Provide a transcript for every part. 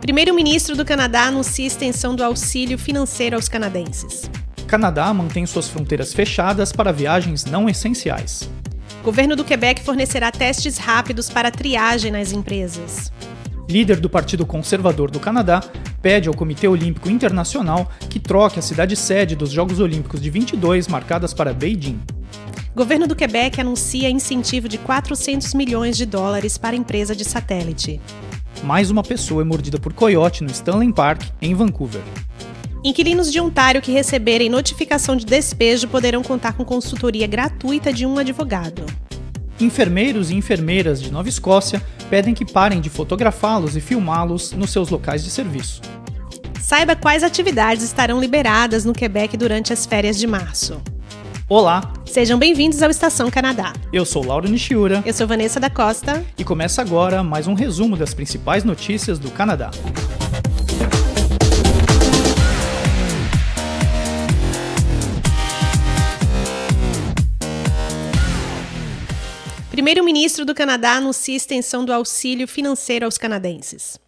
Primeiro-ministro do Canadá anuncia extensão do auxílio financeiro aos canadenses. Canadá mantém suas fronteiras fechadas para viagens não essenciais. Governo do Quebec fornecerá testes rápidos para triagem nas empresas. Líder do Partido Conservador do Canadá pede ao Comitê Olímpico Internacional que troque a cidade sede dos Jogos Olímpicos de 22 marcadas para Beijing. Governo do Quebec anuncia incentivo de 400 milhões de dólares para empresa de satélite. Mais uma pessoa é mordida por coiote no Stanley Park, em Vancouver. Inquilinos de Ontário que receberem notificação de despejo poderão contar com consultoria gratuita de um advogado. Enfermeiros e enfermeiras de Nova Escócia pedem que parem de fotografá-los e filmá-los nos seus locais de serviço. Saiba quais atividades estarão liberadas no Quebec durante as férias de março. Olá! Sejam bem-vindos ao Estação Canadá. Eu sou Lauro Nishiura. Eu sou Vanessa da Costa. E começa agora mais um resumo das principais notícias do Canadá. Primeiro-ministro do Canadá anuncia extensão do auxílio financeiro aos canadenses.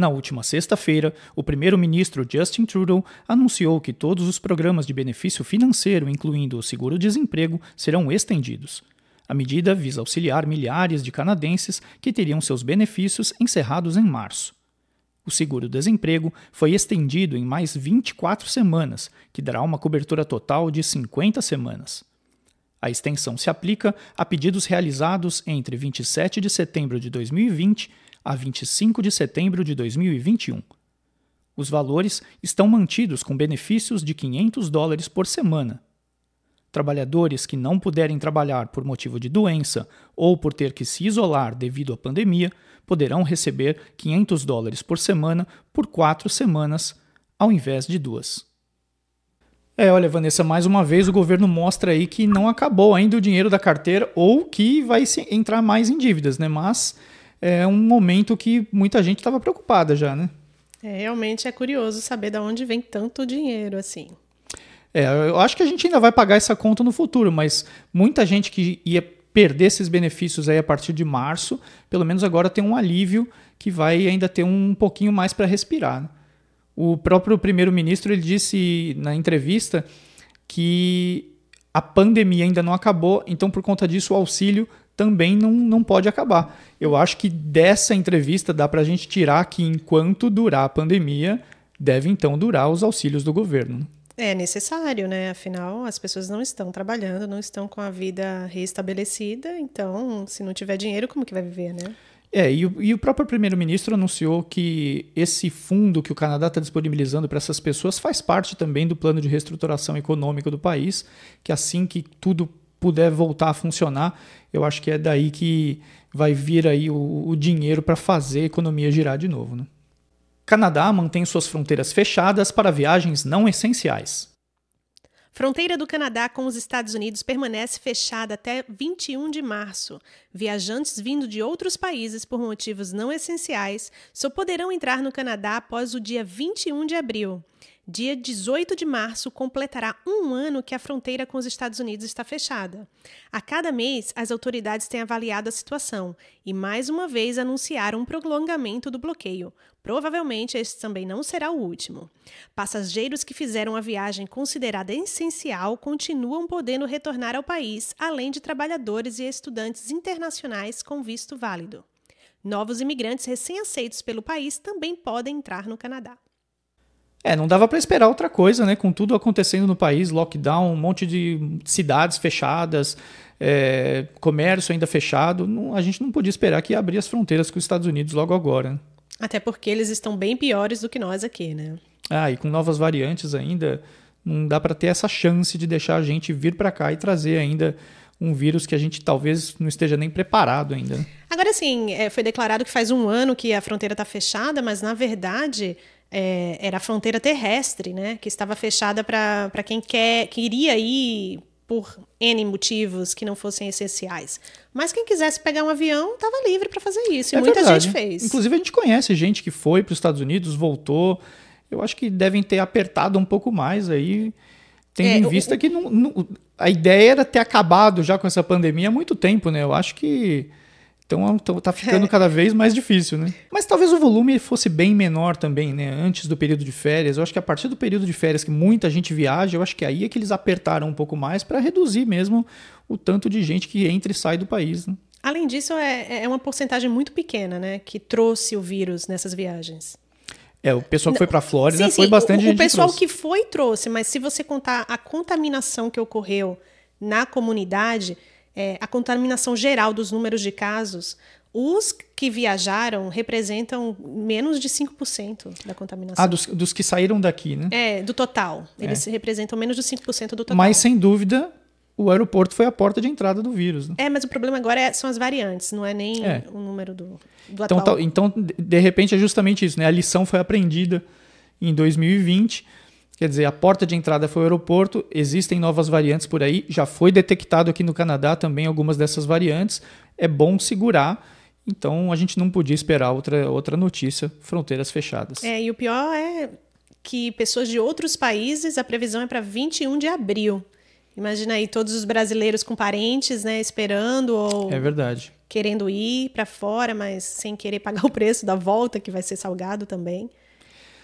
Na última sexta-feira, o primeiro-ministro Justin Trudeau anunciou que todos os programas de benefício financeiro, incluindo o seguro-desemprego, serão estendidos. A medida visa auxiliar milhares de canadenses que teriam seus benefícios encerrados em março. O seguro-desemprego foi estendido em mais 24 semanas, que dará uma cobertura total de 50 semanas. A extensão se aplica a pedidos realizados entre 27 de setembro de 2020 a 25 de setembro de 2021. Os valores estão mantidos com benefícios de 500 dólares por semana. Trabalhadores que não puderem trabalhar por motivo de doença ou por ter que se isolar devido à pandemia poderão receber 500 dólares por semana por quatro semanas, ao invés de duas. É, olha, Vanessa, mais uma vez o governo mostra aí que não acabou ainda o dinheiro da carteira ou que vai entrar mais em dívidas, né? Mas é um momento que muita gente estava preocupada já, né? É, realmente é curioso saber de onde vem tanto dinheiro assim. É, eu acho que a gente ainda vai pagar essa conta no futuro, mas muita gente que ia perder esses benefícios aí a partir de março, pelo menos agora tem um alívio que vai ainda ter um pouquinho mais para respirar. Né? O próprio primeiro-ministro ele disse na entrevista que a pandemia ainda não acabou, então por conta disso o auxílio também não, não pode acabar. Eu acho que dessa entrevista dá para a gente tirar que enquanto durar a pandemia, deve então durar os auxílios do governo. É necessário, né? Afinal, as pessoas não estão trabalhando, não estão com a vida restabelecida, então, se não tiver dinheiro, como que vai viver, né? É, e o, e o próprio primeiro-ministro anunciou que esse fundo que o Canadá está disponibilizando para essas pessoas faz parte também do plano de reestruturação econômica do país, que assim que tudo puder voltar a funcionar, eu acho que é daí que vai vir aí o, o dinheiro para fazer a economia girar de novo. Né? Canadá mantém suas fronteiras fechadas para viagens não essenciais. Fronteira do Canadá com os Estados Unidos permanece fechada até 21 de março. Viajantes vindo de outros países por motivos não essenciais só poderão entrar no Canadá após o dia 21 de abril. Dia 18 de março completará um ano que a fronteira com os Estados Unidos está fechada. A cada mês, as autoridades têm avaliado a situação e, mais uma vez, anunciaram um prolongamento do bloqueio. Provavelmente este também não será o último. Passageiros que fizeram a viagem considerada essencial continuam podendo retornar ao país, além de trabalhadores e estudantes internacionais com visto válido. Novos imigrantes recém-aceitos pelo país também podem entrar no Canadá. É, não dava para esperar outra coisa, né? Com tudo acontecendo no país, lockdown, um monte de cidades fechadas, é, comércio ainda fechado, não, a gente não podia esperar que abrir as fronteiras com os Estados Unidos logo agora. Até porque eles estão bem piores do que nós aqui, né? Ah, e com novas variantes ainda, não dá para ter essa chance de deixar a gente vir para cá e trazer ainda um vírus que a gente talvez não esteja nem preparado ainda. Agora sim, é, foi declarado que faz um ano que a fronteira está fechada, mas na verdade é, era a fronteira terrestre, né? Que estava fechada para quem quer, queria ir por N motivos que não fossem essenciais. Mas quem quisesse pegar um avião estava livre para fazer isso. E é muita verdade. gente fez. Inclusive, a gente conhece gente que foi para os Estados Unidos, voltou. Eu acho que devem ter apertado um pouco mais aí, tendo é, em vista o, que não, não, a ideia era ter acabado já com essa pandemia há muito tempo, né? Eu acho que Então está ficando é. cada vez mais difícil, né? Mas talvez o volume fosse bem menor também, né? Antes do período de férias. Eu acho que a partir do período de férias que muita gente viaja, eu acho que aí é que eles apertaram um pouco mais para reduzir mesmo o tanto de gente que entra e sai do país. Né? Além disso, é, é uma porcentagem muito pequena, né? Que trouxe o vírus nessas viagens. É, o pessoal que foi para a Flórida sim, foi sim, bastante o, gente. O pessoal que, que foi trouxe, mas se você contar a contaminação que ocorreu na comunidade, é, a contaminação geral dos números de casos, os que viajaram representam menos de 5% da contaminação. Ah, dos, dos, que saíram daqui, né? É, do total. Eles é. representam menos de 5% do total. Mas, sem dúvida, o aeroporto foi a porta de entrada do vírus. Né? É, mas o problema agora é, são as variantes, não é nem é. o número do, do então, atual. Então, de repente, é justamente isso. Né? A lição foi aprendida em 2020 Quer dizer, a porta de entrada foi o aeroporto, existem novas variantes por aí, já foi detectado aqui no Canadá também algumas dessas variantes. É bom segurar. Então a gente não podia esperar outra, outra notícia, fronteiras fechadas. É, e o pior é que pessoas de outros países, a previsão é para 21 de abril. Imagina aí todos os brasileiros com parentes, né, esperando ou É verdade. querendo ir para fora, mas sem querer pagar o preço da volta, que vai ser salgado também.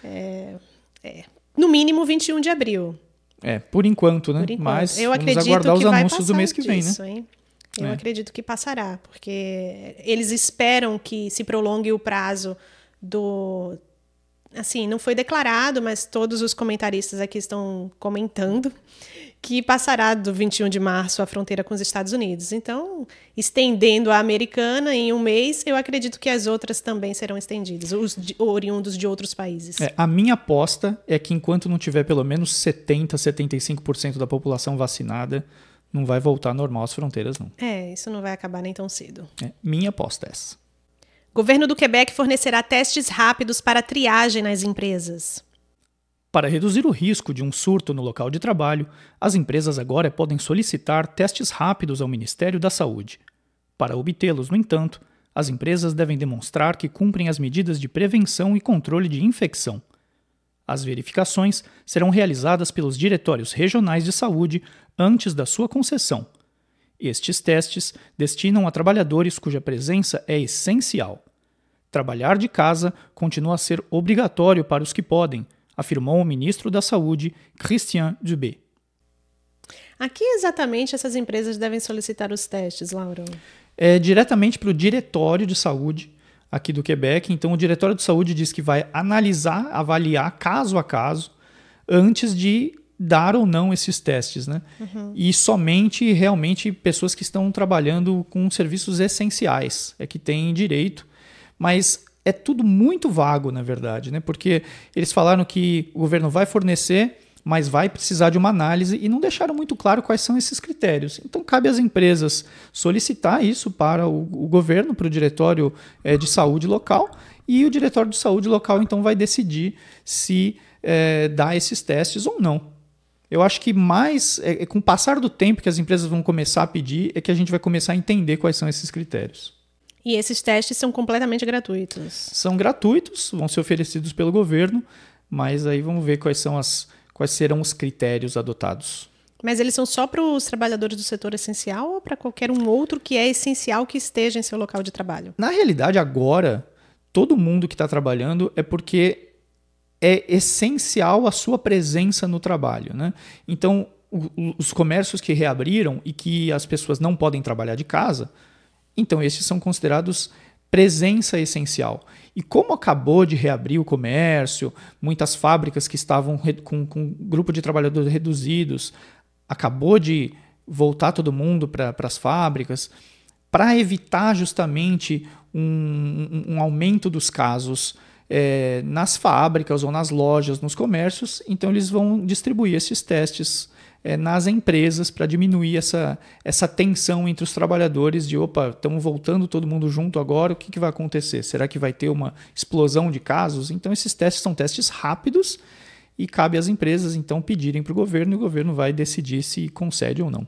É, é no mínimo 21 de abril. É, por enquanto, né? Por enquanto. Mas eu vamos aguardar os anúncios do mês que vem, disso, né? Hein? Eu é. acredito que passará, porque eles esperam que se prolongue o prazo do. Assim, não foi declarado, mas todos os comentaristas aqui estão comentando que passará do 21 de março a fronteira com os Estados Unidos. Então, estendendo a americana em um mês, eu acredito que as outras também serão estendidas, os de, oriundos de outros países. É, a minha aposta é que enquanto não tiver pelo menos 70, 75% da população vacinada, não vai voltar normal as fronteiras, não. É, isso não vai acabar nem tão cedo. É, minha aposta é essa. Governo do Quebec fornecerá testes rápidos para triagem nas empresas. Para reduzir o risco de um surto no local de trabalho, as empresas agora podem solicitar testes rápidos ao Ministério da Saúde. Para obtê-los, no entanto, as empresas devem demonstrar que cumprem as medidas de prevenção e controle de infecção. As verificações serão realizadas pelos diretórios regionais de saúde antes da sua concessão. Estes testes destinam a trabalhadores cuja presença é essencial. Trabalhar de casa continua a ser obrigatório para os que podem, afirmou o ministro da Saúde, Christian Dubé. A que exatamente essas empresas devem solicitar os testes, Laura? É diretamente para o Diretório de Saúde aqui do Quebec. Então, o Diretório de Saúde diz que vai analisar, avaliar caso a caso, antes de dar ou não esses testes, né? Uhum. E somente realmente pessoas que estão trabalhando com serviços essenciais é que têm direito. Mas é tudo muito vago, na verdade, né? Porque eles falaram que o governo vai fornecer, mas vai precisar de uma análise e não deixaram muito claro quais são esses critérios. Então, cabe às empresas solicitar isso para o, o governo, para o diretório é, de saúde local, e o diretório de saúde local então vai decidir se é, dá esses testes ou não. Eu acho que mais, é, com o passar do tempo que as empresas vão começar a pedir, é que a gente vai começar a entender quais são esses critérios. E esses testes são completamente gratuitos? São gratuitos, vão ser oferecidos pelo governo, mas aí vamos ver quais são as quais serão os critérios adotados. Mas eles são só para os trabalhadores do setor essencial ou para qualquer um outro que é essencial que esteja em seu local de trabalho? Na realidade, agora, todo mundo que está trabalhando é porque é essencial a sua presença no trabalho. Né? Então, o, os comércios que reabriram e que as pessoas não podem trabalhar de casa, então, esses são considerados presença essencial. E como acabou de reabrir o comércio, muitas fábricas que estavam com, com grupo de trabalhadores reduzidos, acabou de voltar todo mundo para as fábricas, para evitar justamente um, um, um, aumento dos casos é, nas fábricas ou nas lojas, nos comércios, então eles vão distribuir esses testes é, nas empresas para diminuir essa, essa tensão entre os trabalhadores de opa, estamos voltando todo mundo junto agora, o que, que vai acontecer? Será que vai ter uma explosão de casos? Então esses testes são testes rápidos e cabe às empresas então pedirem para o governo e o governo vai decidir se concede ou não.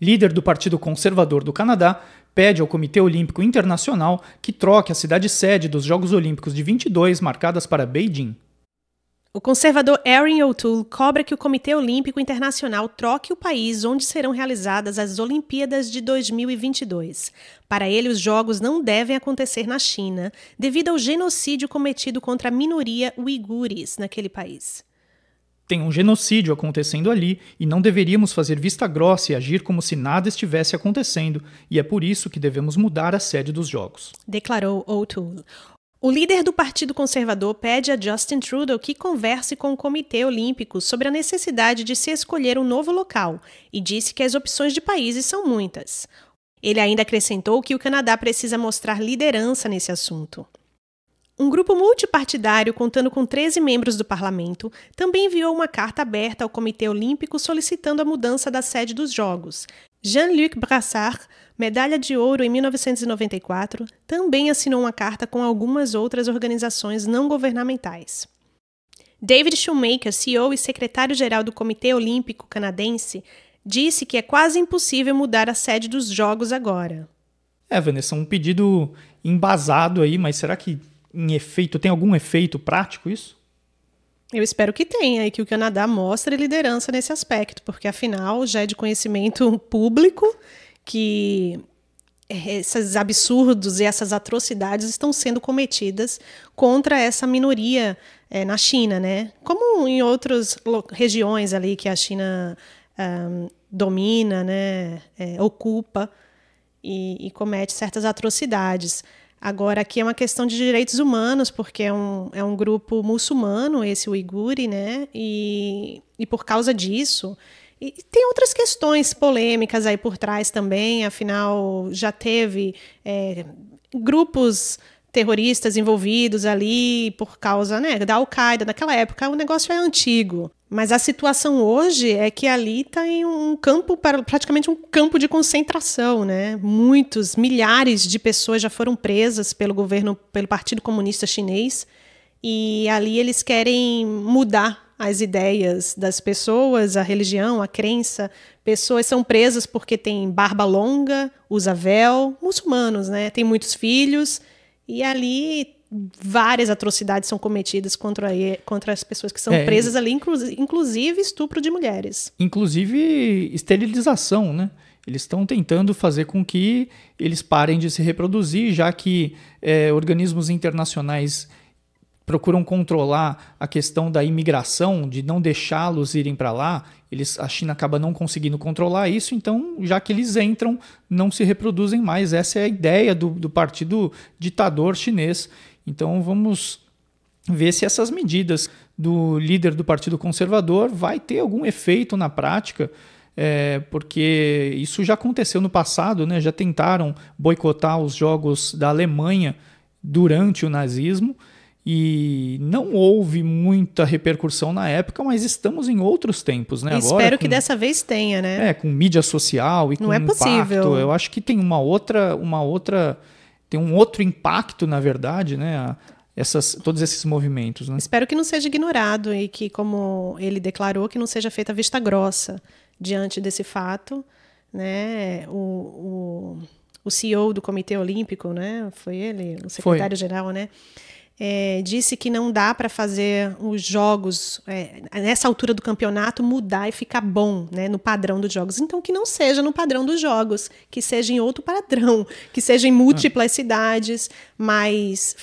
Líder do Partido Conservador do Canadá pede ao Comitê Olímpico Internacional que troque a cidade sede dos Jogos Olímpicos de 22 marcadas para Beijing. O conservador Erin O'Toole cobra que o Comitê Olímpico Internacional troque o país onde serão realizadas as Olimpíadas de 2022. Para ele, os Jogos não devem acontecer na China, devido ao genocídio cometido contra a minoria uigures naquele país. Tem um genocídio acontecendo ali e não deveríamos fazer vista grossa e agir como se nada estivesse acontecendo, e é por isso que devemos mudar a sede dos Jogos. Declarou O'Toole. O líder do Partido Conservador pede a Justin Trudeau que converse com o Comitê Olímpico sobre a necessidade de se escolher um novo local e disse que as opções de países são muitas. Ele ainda acrescentou que o Canadá precisa mostrar liderança nesse assunto. Um grupo multipartidário, contando com 13 membros do parlamento, também enviou uma carta aberta ao Comitê Olímpico solicitando a mudança da sede dos Jogos. Jean-Luc Brassard medalha de ouro em 1994, também assinou uma carta com algumas outras organizações não governamentais. David Shoemaker, CEO e secretário-geral do Comitê Olímpico Canadense, disse que é quase impossível mudar a sede dos Jogos agora. É, Vanessa, um pedido embasado aí, mas será que em efeito tem algum efeito prático isso? Eu espero que tenha e que o Canadá mostre liderança nesse aspecto, porque afinal já é de conhecimento público que esses absurdos e essas atrocidades estão sendo cometidas contra essa minoria é, na China, né? Como em outras regiões ali que a China um, domina, né? É, ocupa e, e, comete certas atrocidades. Agora, aqui é uma questão de direitos humanos, porque é um, é um grupo muçulmano, esse uigure, né? E, e por causa disso, e tem outras questões polêmicas aí por trás também, afinal, já teve é, grupos terroristas envolvidos ali por causa né, da Al-Qaeda. Naquela época, o negócio é antigo. Mas a situação hoje é que ali está em um campo, praticamente um campo de concentração, né? Muitos, milhares de pessoas já foram presas pelo governo, pelo Partido Comunista Chinês, e ali eles querem mudar as ideias das pessoas, a religião, a crença. Pessoas são presas porque têm barba longa, usa véu, muçulmanos, né? Tem muitos filhos e ali várias atrocidades são cometidas contra, contra as pessoas que são é, presas ali, inclusive estupro de mulheres. Inclusive esterilização, né? Eles estão tentando fazer com que eles parem de se reproduzir, já que é, organismos internacionais procuram controlar a questão da imigração, de não deixá-los irem para lá, eles, a China acaba não conseguindo controlar isso, então, já que eles entram, não se reproduzem mais. Essa é a ideia do, do partido ditador chinês. Então, vamos ver se essas medidas do líder do Partido Conservador vai ter algum efeito na prática. É, porque isso já aconteceu no passado, né? já tentaram boicotar os jogos da Alemanha durante o nazismo e não houve muita repercussão na época, mas estamos em outros tempos, né? Agora, espero com, que dessa vez tenha, né? É, com mídia social e não com é impacto. Possível. Eu acho que tem uma outra, uma outra, tem um outro impacto, na verdade, né? Essas, todos esses movimentos. Né? Espero que não seja ignorado e que, como ele declarou, que não seja feita vista grossa diante desse fato, né? O, o, o CEO do Comitê Olímpico, né? Foi ele, o secretário-geral, né? É, disse que não dá para fazer os jogos é, nessa altura do campeonato mudar e ficar bom né, no padrão dos jogos. Então que não seja no padrão dos jogos, que seja em outro padrão, que seja em múltiplas ah. cidades, mas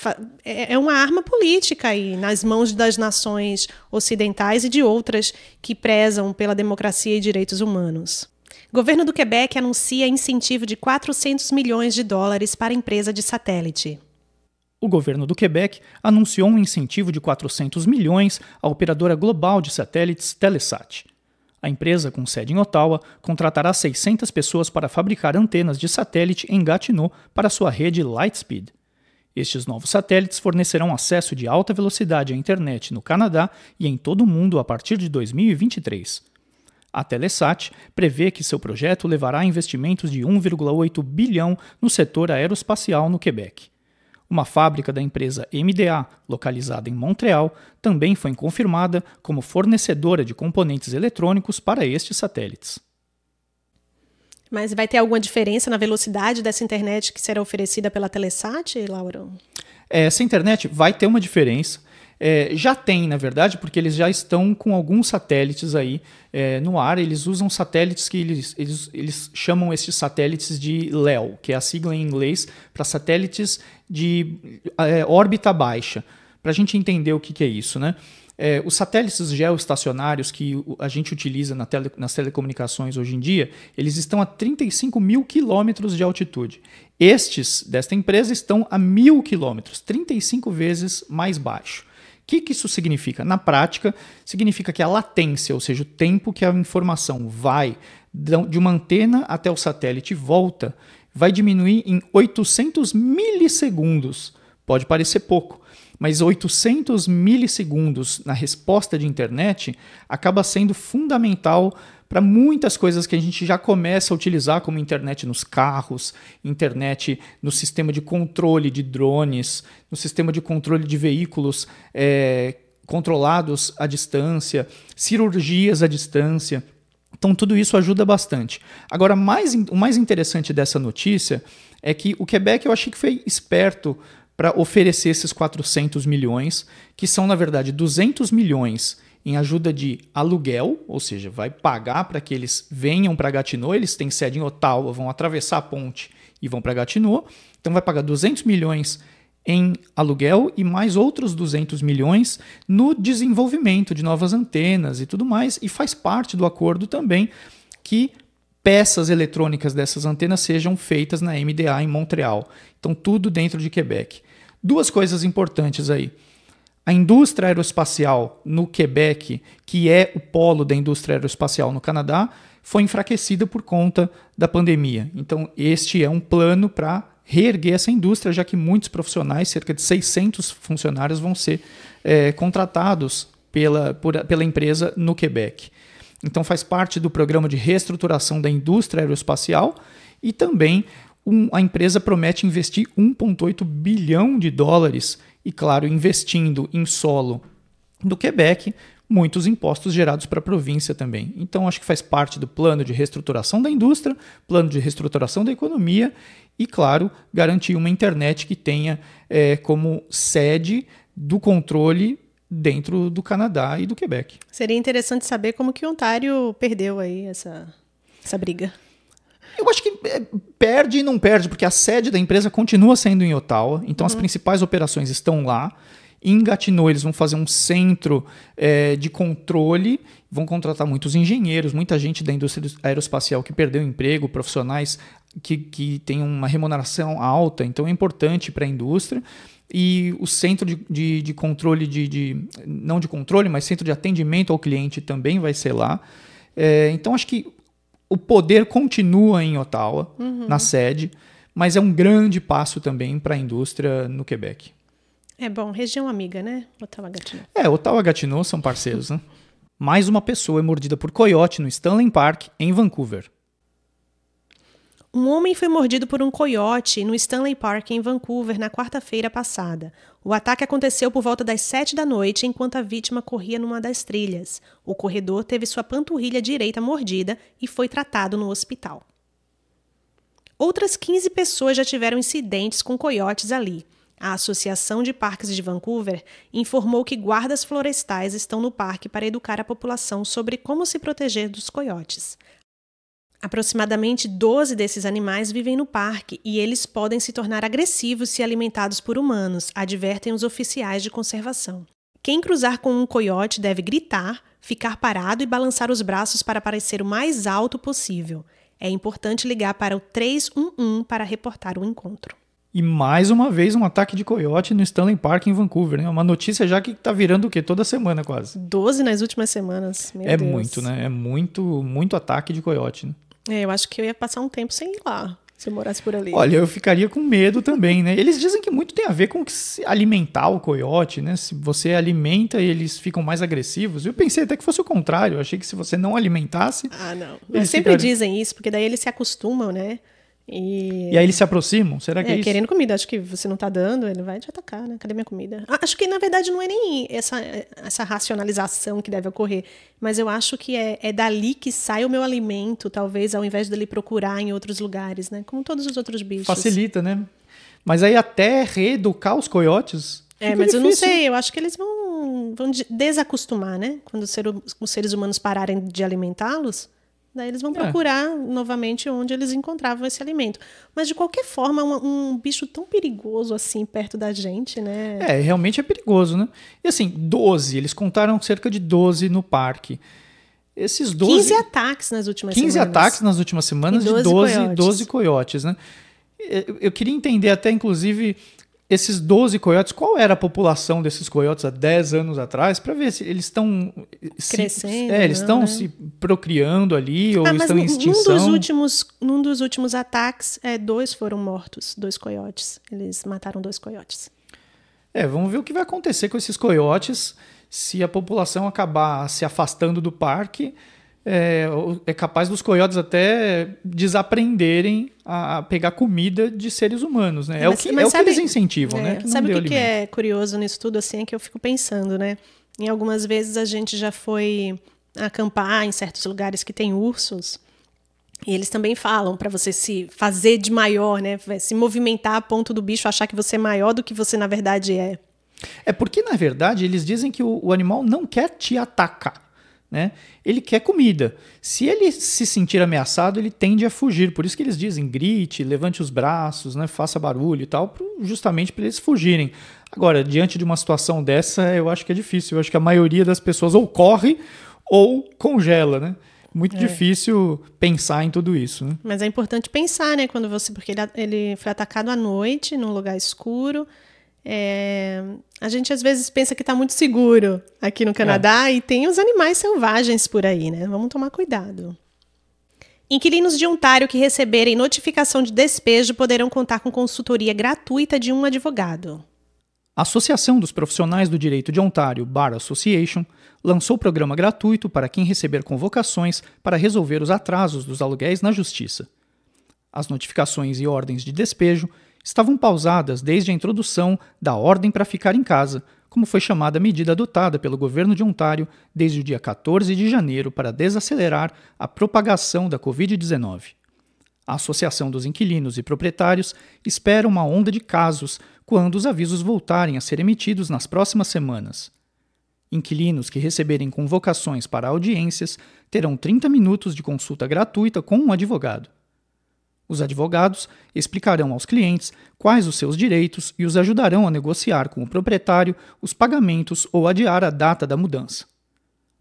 é, é uma arma política aí nas mãos das nações ocidentais e de outras que prezam pela democracia e direitos humanos. Governo do Quebec anuncia incentivo de 400 milhões de dólares para empresa de satélite o governo do Quebec anunciou um incentivo de 400 milhões à operadora global de satélites Telesat. A empresa, com sede em Ottawa, contratará 600 pessoas para fabricar antenas de satélite em Gatineau para sua rede Lightspeed. Estes novos satélites fornecerão acesso de alta velocidade à internet no Canadá e em todo o mundo a partir de 2023. A Telesat prevê que seu projeto levará investimentos de 1,8 bilhão no setor aeroespacial no Quebec. Uma fábrica da empresa MDA, localizada em Montreal, também foi confirmada como fornecedora de componentes eletrônicos para estes satélites. Mas vai ter alguma diferença na velocidade dessa internet que será oferecida pela Telesat, Laura? Essa internet vai ter uma diferença. É, já tem, na verdade, porque eles já estão com alguns satélites aí é, no ar. Eles usam satélites que eles, eles, eles chamam esses satélites de LEO, que é a sigla em inglês para satélites de é, órbita baixa. Para a gente entender o que, que é isso, né? É, os satélites geoestacionários que a gente utiliza na tele, nas telecomunicações hoje em dia, eles estão a 35 mil quilômetros de altitude. Estes desta empresa estão a mil quilômetros, 35 vezes mais baixo. Que, que isso significa? Na prática, significa que a latência, ou seja, o tempo que a informação vai de uma antena até o satélite e volta, vai diminuir em 800 milissegundos. Pode parecer pouco, mas 800 milissegundos na resposta de internet acaba sendo fundamental para muitas coisas que a gente já começa a utilizar, como internet nos carros, internet no sistema de controle de drones, no sistema de controle de veículos é, controlados à distância, cirurgias à distância. Então, tudo isso ajuda bastante. Agora, mais, o mais interessante dessa notícia é que o Quebec eu achei que foi esperto para oferecer esses 400 milhões, que são, na verdade, 200 milhões em ajuda de aluguel, ou seja, vai pagar para que eles venham para Gatineau, eles têm sede em Ottawa, vão atravessar a ponte e vão para Gatineau, então vai pagar 200 milhões em aluguel e mais outros 200 milhões no desenvolvimento de novas antenas e tudo mais, e faz parte do acordo também que peças eletrônicas dessas antenas sejam feitas na MDA em Montreal. Então, tudo dentro de Quebec. Duas coisas importantes aí. A indústria aeroespacial no Quebec, que é o polo da indústria aeroespacial no Canadá, foi enfraquecida por conta da pandemia. Então, este é um plano para reerguer essa indústria, já que muitos profissionais, cerca de 600 funcionários, vão ser é, contratados pela, por, pela empresa no Quebec. Então, faz parte do programa de reestruturação da indústria aeroespacial e também um, a empresa promete investir 1,8 bilhão de dólares e, claro, investindo em solo do Quebec, muitos impostos gerados para a província também. Então, acho que faz parte do plano de reestruturação da indústria, plano de reestruturação da economia e, claro, garantir uma internet que tenha é, como sede do controle dentro do Canadá e do Quebec. Seria interessante saber como que Ontário perdeu aí essa, essa briga. Eu acho que é, perde e não perde, porque a sede da empresa continua sendo em Ottawa, então uhum. as principais operações estão lá. Em Gatineau, eles vão fazer um centro é, de controle, vão contratar muitos engenheiros, muita gente da indústria aeroespacial que perdeu emprego, profissionais que, que têm uma remuneração alta, então é importante para a indústria. E o centro de, de, de controle, de, de, não de controle, mas centro de atendimento ao cliente também vai ser lá. É, então, acho que o poder continua em Ottawa, uhum. na sede, mas é um grande passo também para a indústria no Quebec. É bom, região amiga, né? Ottawa-Gatineau. É, Ottawa-Gatineau são parceiros, né? Mais uma pessoa é mordida por coiote no Stanley Park, em Vancouver. Um homem foi mordido por um coiote no Stanley Park, em Vancouver, na quarta-feira passada. O ataque aconteceu por volta das sete da noite, enquanto a vítima corria numa das trilhas. O corredor teve sua panturrilha direita mordida e foi tratado no hospital. Outras 15 pessoas já tiveram incidentes com coiotes ali. A Associação de Parques de Vancouver informou que guardas florestais estão no parque para educar a população sobre como se proteger dos coiotes. Aproximadamente 12 desses animais vivem no parque e eles podem se tornar agressivos se alimentados por humanos, advertem os oficiais de conservação. Quem cruzar com um coiote deve gritar, ficar parado e balançar os braços para parecer o mais alto possível. É importante ligar para o 311 para reportar o encontro. E mais uma vez um ataque de coiote no Stanley Park em Vancouver, né? Uma notícia já que tá virando o quê? Toda semana quase. 12 nas últimas semanas. Meu é Deus. muito, né? É muito, muito ataque de coiote, né? É, eu acho que eu ia passar um tempo sem ir lá, se eu morasse por ali. Olha, eu ficaria com medo também, né? Eles dizem que muito tem a ver com se alimentar o coiote, né? Se você alimenta, eles ficam mais agressivos. Eu pensei até que fosse o contrário. Eu achei que se você não alimentasse. Ah, não. Eles sempre ficariam... dizem isso, porque daí eles se acostumam, né? E... e aí eles se aproximam? Será que é, é isso? querendo comida. Acho que você não tá dando, ele vai te atacar, né? Cadê minha comida? Ah, acho que, na verdade, não é nem essa, essa racionalização que deve ocorrer. Mas eu acho que é, é dali que sai o meu alimento, talvez, ao invés dele procurar em outros lugares, né? Como todos os outros bichos. Facilita, né? Mas aí até reeducar os coiotes. É, mas difícil. eu não sei. Eu acho que eles vão Então, desacostumar, né? Quando os seres humanos pararem de alimentá-los, daí eles vão é. procurar é. novamente onde eles encontravam esse alimento. Mas, de qualquer forma, um, um, bicho tão perigoso assim perto da gente, né? É, realmente é perigoso, né? E assim, 12, eles contaram cerca de 12 no parque. Esses 12. 15 ataques nas últimas 15 semanas. 15 ataques nas últimas semanas 12 de 12 coiotes. 12 coiotes, né? Eu queria entender até, inclusive, esses 12 coiotes, qual era a população desses coiotes há 10 anos atrás, para ver se eles estão crescendo. É, eles estão né? se procriando ali ou ah, estão em extinção. Num dos últimos, num dos últimos ataques, é, dois foram mortos, dois coiotes. Eles mataram dois coiotes. É, vamos ver o que vai acontecer com esses coiotes se a população acabar se afastando do parque, é, é capaz dos coiotes até desaprenderem a pegar comida de seres humanos, né? É mas, o que, é o que eles incentivam, é, né? Que sabe o que, que, é curioso nisso tudo, assim, é que eu fico pensando, né? Em algumas vezes a gente já foi acampar em certos lugares que tem ursos, e eles também falam para você se fazer de maior, né? Se movimentar a ponto do bicho achar que você é maior do que você na verdade é. É porque, na verdade, eles dizem que o, o animal não quer te atacar. Né? Ele quer comida. Se ele se sentir ameaçado, ele tende a fugir. Por isso que eles dizem grite, levante os braços, né? faça barulho e tal, justamente para eles fugirem. Agora, diante de uma situação dessa, eu acho que é difícil. Eu acho que a maioria das pessoas ou corre ou congela, né? Muito é. difícil pensar em tudo isso. Né? Mas é importante pensar, né? Quando você. Porque ele, ele foi atacado à noite, num lugar escuro. É, a gente às vezes pensa que está muito seguro aqui no Canadá é. e tem os animais selvagens por aí, né? Vamos tomar cuidado. Inquilinos de Ontário que receberem notificação de despejo poderão contar com consultoria gratuita de um advogado. A Associação dos Profissionais do Direito de Ontário, Bar Association, lançou programa gratuito para quem receber convocações para resolver os atrasos dos aluguéis na Justiça. As notificações e ordens de despejo estavam pausadas desde a introdução da Ordem para Ficar em Casa, como foi chamada a medida adotada pelo governo de Ontário desde o dia 14 de janeiro para desacelerar a propagação da Covid-19. A Associação dos Inquilinos e Proprietários espera uma onda de casos quando os avisos voltarem a ser emitidos nas próximas semanas. Inquilinos que receberem convocações para audiências terão 30 minutos de consulta gratuita com um advogado. Os advogados explicarão aos clientes quais os seus direitos e os ajudarão a negociar com o proprietário os pagamentos ou adiar a data da mudança.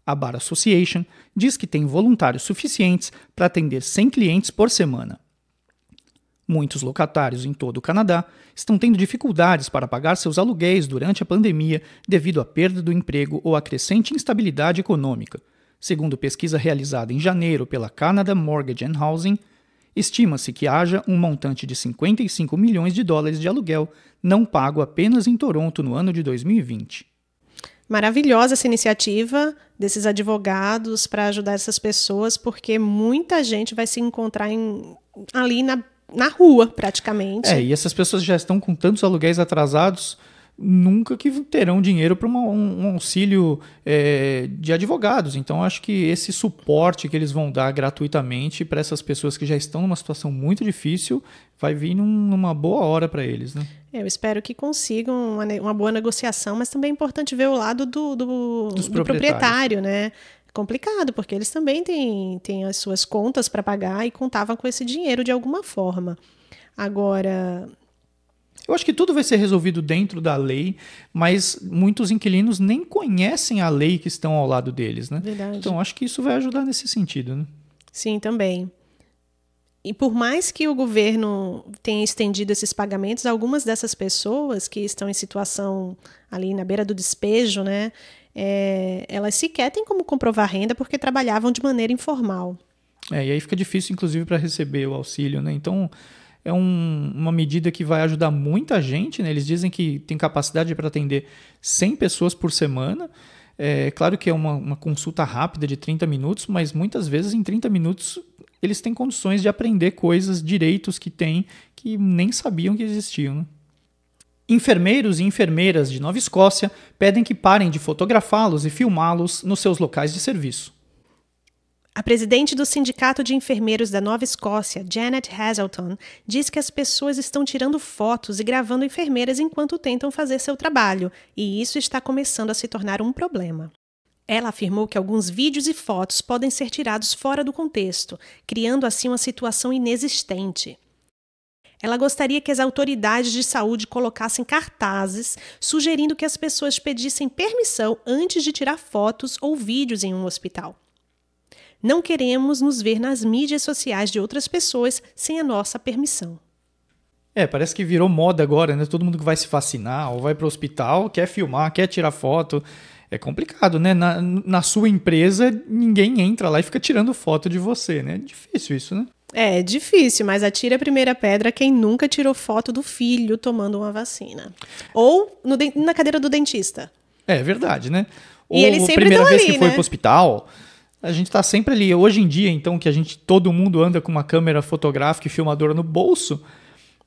A Bar Association diz que tem voluntários suficientes para atender 100 clientes por semana. Muitos locatários em todo o Canadá estão tendo dificuldades para pagar seus aluguéis durante a pandemia devido à perda do emprego ou à crescente instabilidade econômica, segundo pesquisa realizada em janeiro pela Canada Mortgage and Housing Estima-se que haja um montante de 55 milhões de dólares de aluguel não pago apenas em Toronto no ano de 2020. Maravilhosa essa iniciativa desses advogados para ajudar essas pessoas, porque muita gente vai se encontrar em, ali na, na rua, praticamente. É, e essas pessoas já estão com tantos aluguéis atrasados nunca que terão dinheiro para um, um, auxílio é, de advogados. Então, acho que esse suporte que eles vão dar gratuitamente para essas pessoas que já estão numa situação muito difícil vai vir num, numa boa hora para eles. Né? Eu espero que consigam uma, uma, boa negociação, mas também é importante ver o lado do, do, do proprietário, né? complicado, porque eles também têm, têm as suas contas para pagar e contavam com esse dinheiro de alguma forma. Agora, eu acho que tudo vai ser resolvido dentro da lei, mas muitos inquilinos nem conhecem a lei que estão ao lado deles, né? Verdade. Então acho que isso vai ajudar nesse sentido, né? Sim, também. E por mais que o governo tenha estendido esses pagamentos, algumas dessas pessoas que estão em situação ali na beira do despejo, né, é, elas sequer têm como comprovar renda porque trabalhavam de maneira informal. É, e aí fica difícil, inclusive, para receber o auxílio, né? Então, é um, uma medida que vai ajudar muita gente. Né? Eles dizem que tem capacidade para atender 100 pessoas por semana. É claro que é uma, uma, consulta rápida de 30 minutos, mas muitas vezes em 30 minutos eles têm condições de aprender coisas, direitos que têm que nem sabiam que existiam. Né? Enfermeiros e enfermeiras de Nova Escócia pedem que parem de fotografá-los e filmá-los nos seus locais de serviço. A presidente do Sindicato de Enfermeiros da Nova Escócia, Janet Hazelton, diz que as pessoas estão tirando fotos e gravando enfermeiras enquanto tentam fazer seu trabalho, e isso está começando a se tornar um problema. Ela afirmou que alguns vídeos e fotos podem ser tirados fora do contexto, criando assim uma situação inexistente. Ela gostaria que as autoridades de saúde colocassem cartazes sugerindo que as pessoas pedissem permissão antes de tirar fotos ou vídeos em um hospital. Não queremos nos ver nas mídias sociais de outras pessoas sem a nossa permissão. É, parece que virou moda agora, né? Todo mundo que vai se vacinar ou vai para o hospital quer filmar, quer tirar foto. É complicado, né? Na, na sua empresa, ninguém entra lá e fica tirando foto de você, né? É difícil isso, né? É difícil, mas atira a primeira pedra quem nunca tirou foto do filho tomando uma vacina. Ou no, na cadeira do dentista. É verdade, né? Ou e eles a primeira vez ali, que foi né? pro hospital, a gente está sempre ali. Hoje em dia, então, que a gente todo mundo anda com uma câmera fotográfica e filmadora no bolso,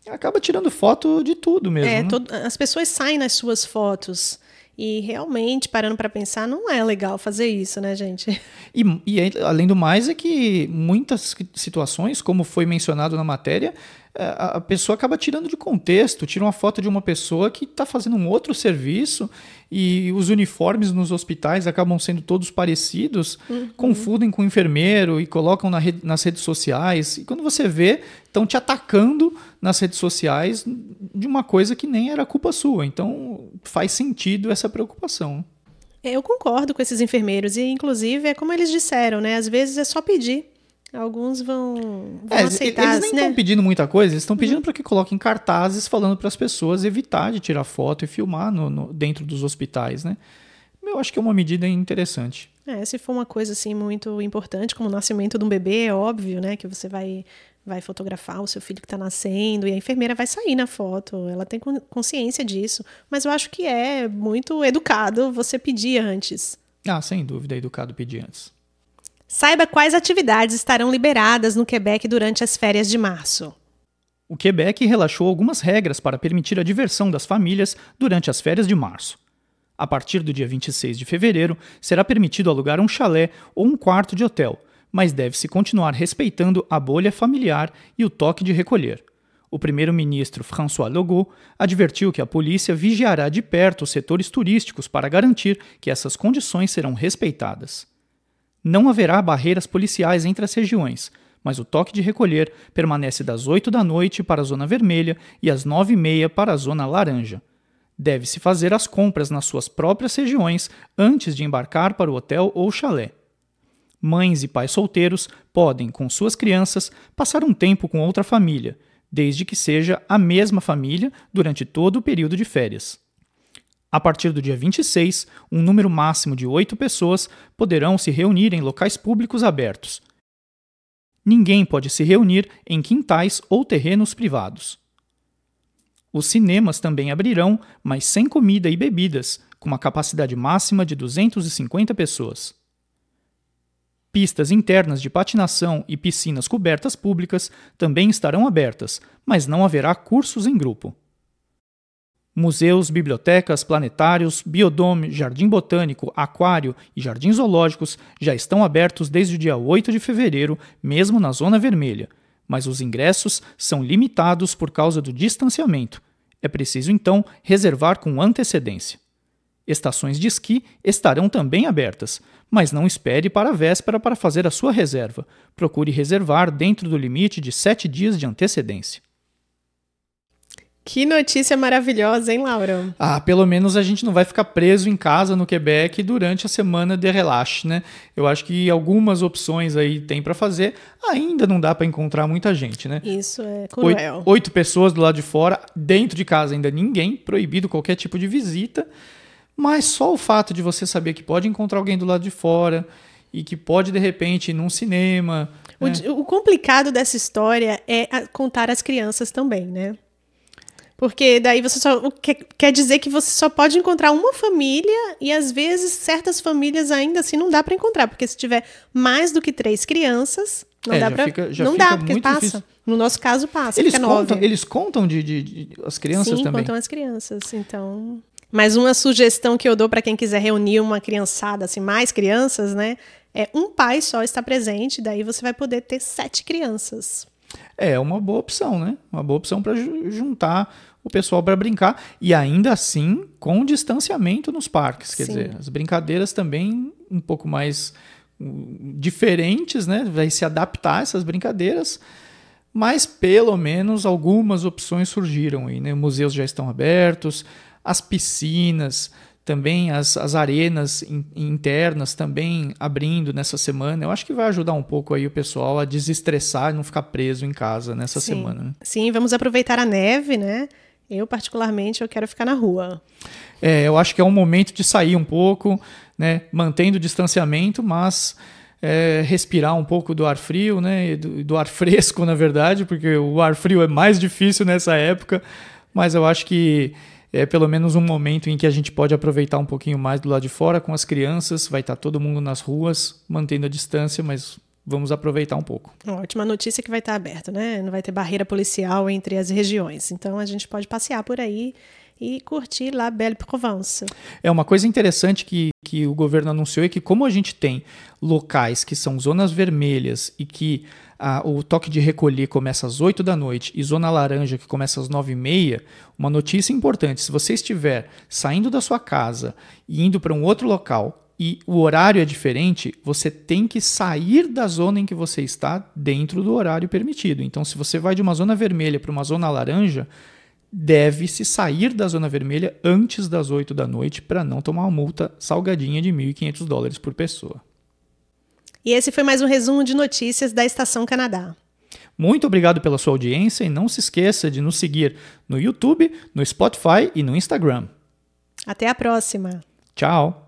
acaba tirando foto de tudo mesmo. É, né? todo, as pessoas saem nas suas fotos. E realmente, parando para pensar, não é legal fazer isso, né, gente? E, e, além do mais, é que muitas situações, como foi mencionado na matéria, a pessoa acaba tirando de contexto, tira uma foto de uma pessoa que está fazendo um outro serviço e os uniformes nos hospitais acabam sendo todos parecidos, uhum. confundem com o enfermeiro e colocam na rede, nas redes sociais. E quando você vê, estão te atacando nas redes sociais de uma coisa que nem era culpa sua. Então faz sentido essa preocupação. É, eu concordo com esses enfermeiros e, inclusive, é como eles disseram, né? Às vezes é só pedir Alguns vão, vão é, aceitar. Eles nem estão né? pedindo muita coisa, eles estão pedindo uhum. para que coloquem cartazes falando para as pessoas evitar de tirar foto e filmar no, no, dentro dos hospitais, né? Eu acho que é uma medida interessante. É, se for uma coisa assim muito importante, como o nascimento de um bebê, é óbvio, né, que você vai vai fotografar o seu filho que está nascendo e a enfermeira vai sair na foto. Ela tem consciência disso, mas eu acho que é muito educado você pedir antes. Ah, sem dúvida, é educado pedir antes. Saiba quais atividades estarão liberadas no Quebec durante as férias de março. O Quebec relaxou algumas regras para permitir a diversão das famílias durante as férias de março. A partir do dia 26 de fevereiro, será permitido alugar um chalé ou um quarto de hotel, mas deve-se continuar respeitando a bolha familiar e o toque de recolher. O primeiro-ministro François Legault advertiu que a polícia vigiará de perto os setores turísticos para garantir que essas condições serão respeitadas. Não haverá barreiras policiais entre as regiões, mas o toque de recolher permanece das 8 da noite para a zona vermelha e às 9 e meia para a zona laranja. Deve-se fazer as compras nas suas próprias regiões antes de embarcar para o hotel ou chalé. Mães e pais solteiros podem, com suas crianças, passar um tempo com outra família, desde que seja a mesma família durante todo o período de férias. A partir do dia 26, um número máximo de oito pessoas poderão se reunir em locais públicos abertos. Ninguém pode se reunir em quintais ou terrenos privados. Os cinemas também abrirão, mas sem comida e bebidas, com uma capacidade máxima de 250 pessoas. Pistas internas de patinação e piscinas cobertas públicas também estarão abertas, mas não haverá cursos em grupo. Museus, bibliotecas, planetários, biodome, jardim botânico, aquário e jardins zoológicos já estão abertos desde o dia 8 de fevereiro, mesmo na zona vermelha, mas os ingressos são limitados por causa do distanciamento. É preciso então reservar com antecedência. Estações de esqui estarão também abertas, mas não espere para a véspera para fazer a sua reserva. Procure reservar dentro do limite de sete dias de antecedência. Que notícia maravilhosa, hein, Laura? Ah, pelo menos a gente não vai ficar preso em casa no Quebec durante a semana de relaxe, né? Eu acho que algumas opções aí tem para fazer. Ainda não dá para encontrar muita gente, né? Isso é cruel. Oito, oito pessoas do lado de fora, dentro de casa ainda ninguém, proibido qualquer tipo de visita. Mas só o fato de você saber que pode encontrar alguém do lado de fora e que pode de repente ir num cinema. O, né? o complicado dessa história é contar as crianças também, né? Porque daí você só. Quer, quer dizer que você só pode encontrar uma família e às vezes certas famílias ainda assim não dá para encontrar. Porque se tiver mais do que três crianças, não é, dá para. Não dá, porque passa. Difícil. No nosso caso, passa. Eles contam, eles contam de, de, de, as crianças Sim, também. contam as crianças. Então. Mas uma sugestão que eu dou para quem quiser reunir uma criançada, assim, mais crianças, né? é um pai só está presente, daí você vai poder ter sete crianças. É uma boa opção, né? Uma boa opção para juntar o pessoal para brincar e ainda assim com distanciamento nos parques. Quer Sim. dizer, as brincadeiras também um pouco mais uh, diferentes, né? Vai se adaptar a essas brincadeiras, mas pelo menos algumas opções surgiram aí, né? Museus já estão abertos, as piscinas, também as, as arenas in, internas também abrindo nessa semana. Eu acho que vai ajudar um pouco aí o pessoal a desestressar e não ficar preso em casa nessa Sim. semana. Né? Sim, vamos aproveitar a neve, né? Eu, particularmente, eu quero ficar na rua. É, eu acho que é um momento de sair um pouco, né? Mantendo o distanciamento, mas é, respirar um pouco do ar frio, né? Do, do ar fresco, na verdade, porque o ar frio é mais difícil nessa época. Mas eu acho que é pelo menos um momento em que a gente pode aproveitar um pouquinho mais do lado de fora com as crianças. Vai estar todo mundo nas ruas, mantendo a distância, mas vamos aproveitar um pouco. Ótima notícia que vai estar aberto, né? Não vai ter barreira policial entre as regiões. Então a gente pode passear por aí e curtir lá Belle Provence. É uma coisa interessante que, que o governo anunciou é que como a gente tem locais que são zonas vermelhas e que o toque de recolher começa às 8 da noite e zona laranja que começa às 9 e meia, uma notícia importante: se você estiver saindo da sua casa e indo para um outro local e o horário é diferente, você tem que sair da zona em que você está dentro do horário permitido. Então, se você vai de uma zona vermelha para uma zona laranja, deve-se sair da zona vermelha antes das 8 da noite para não tomar uma multa salgadinha de 1.500 dólares por pessoa. E esse foi mais um resumo de notícias da Estação Canadá. Muito obrigado pela sua audiência e não se esqueça de nos seguir no YouTube, no Spotify e no Instagram. Até a próxima. Tchau.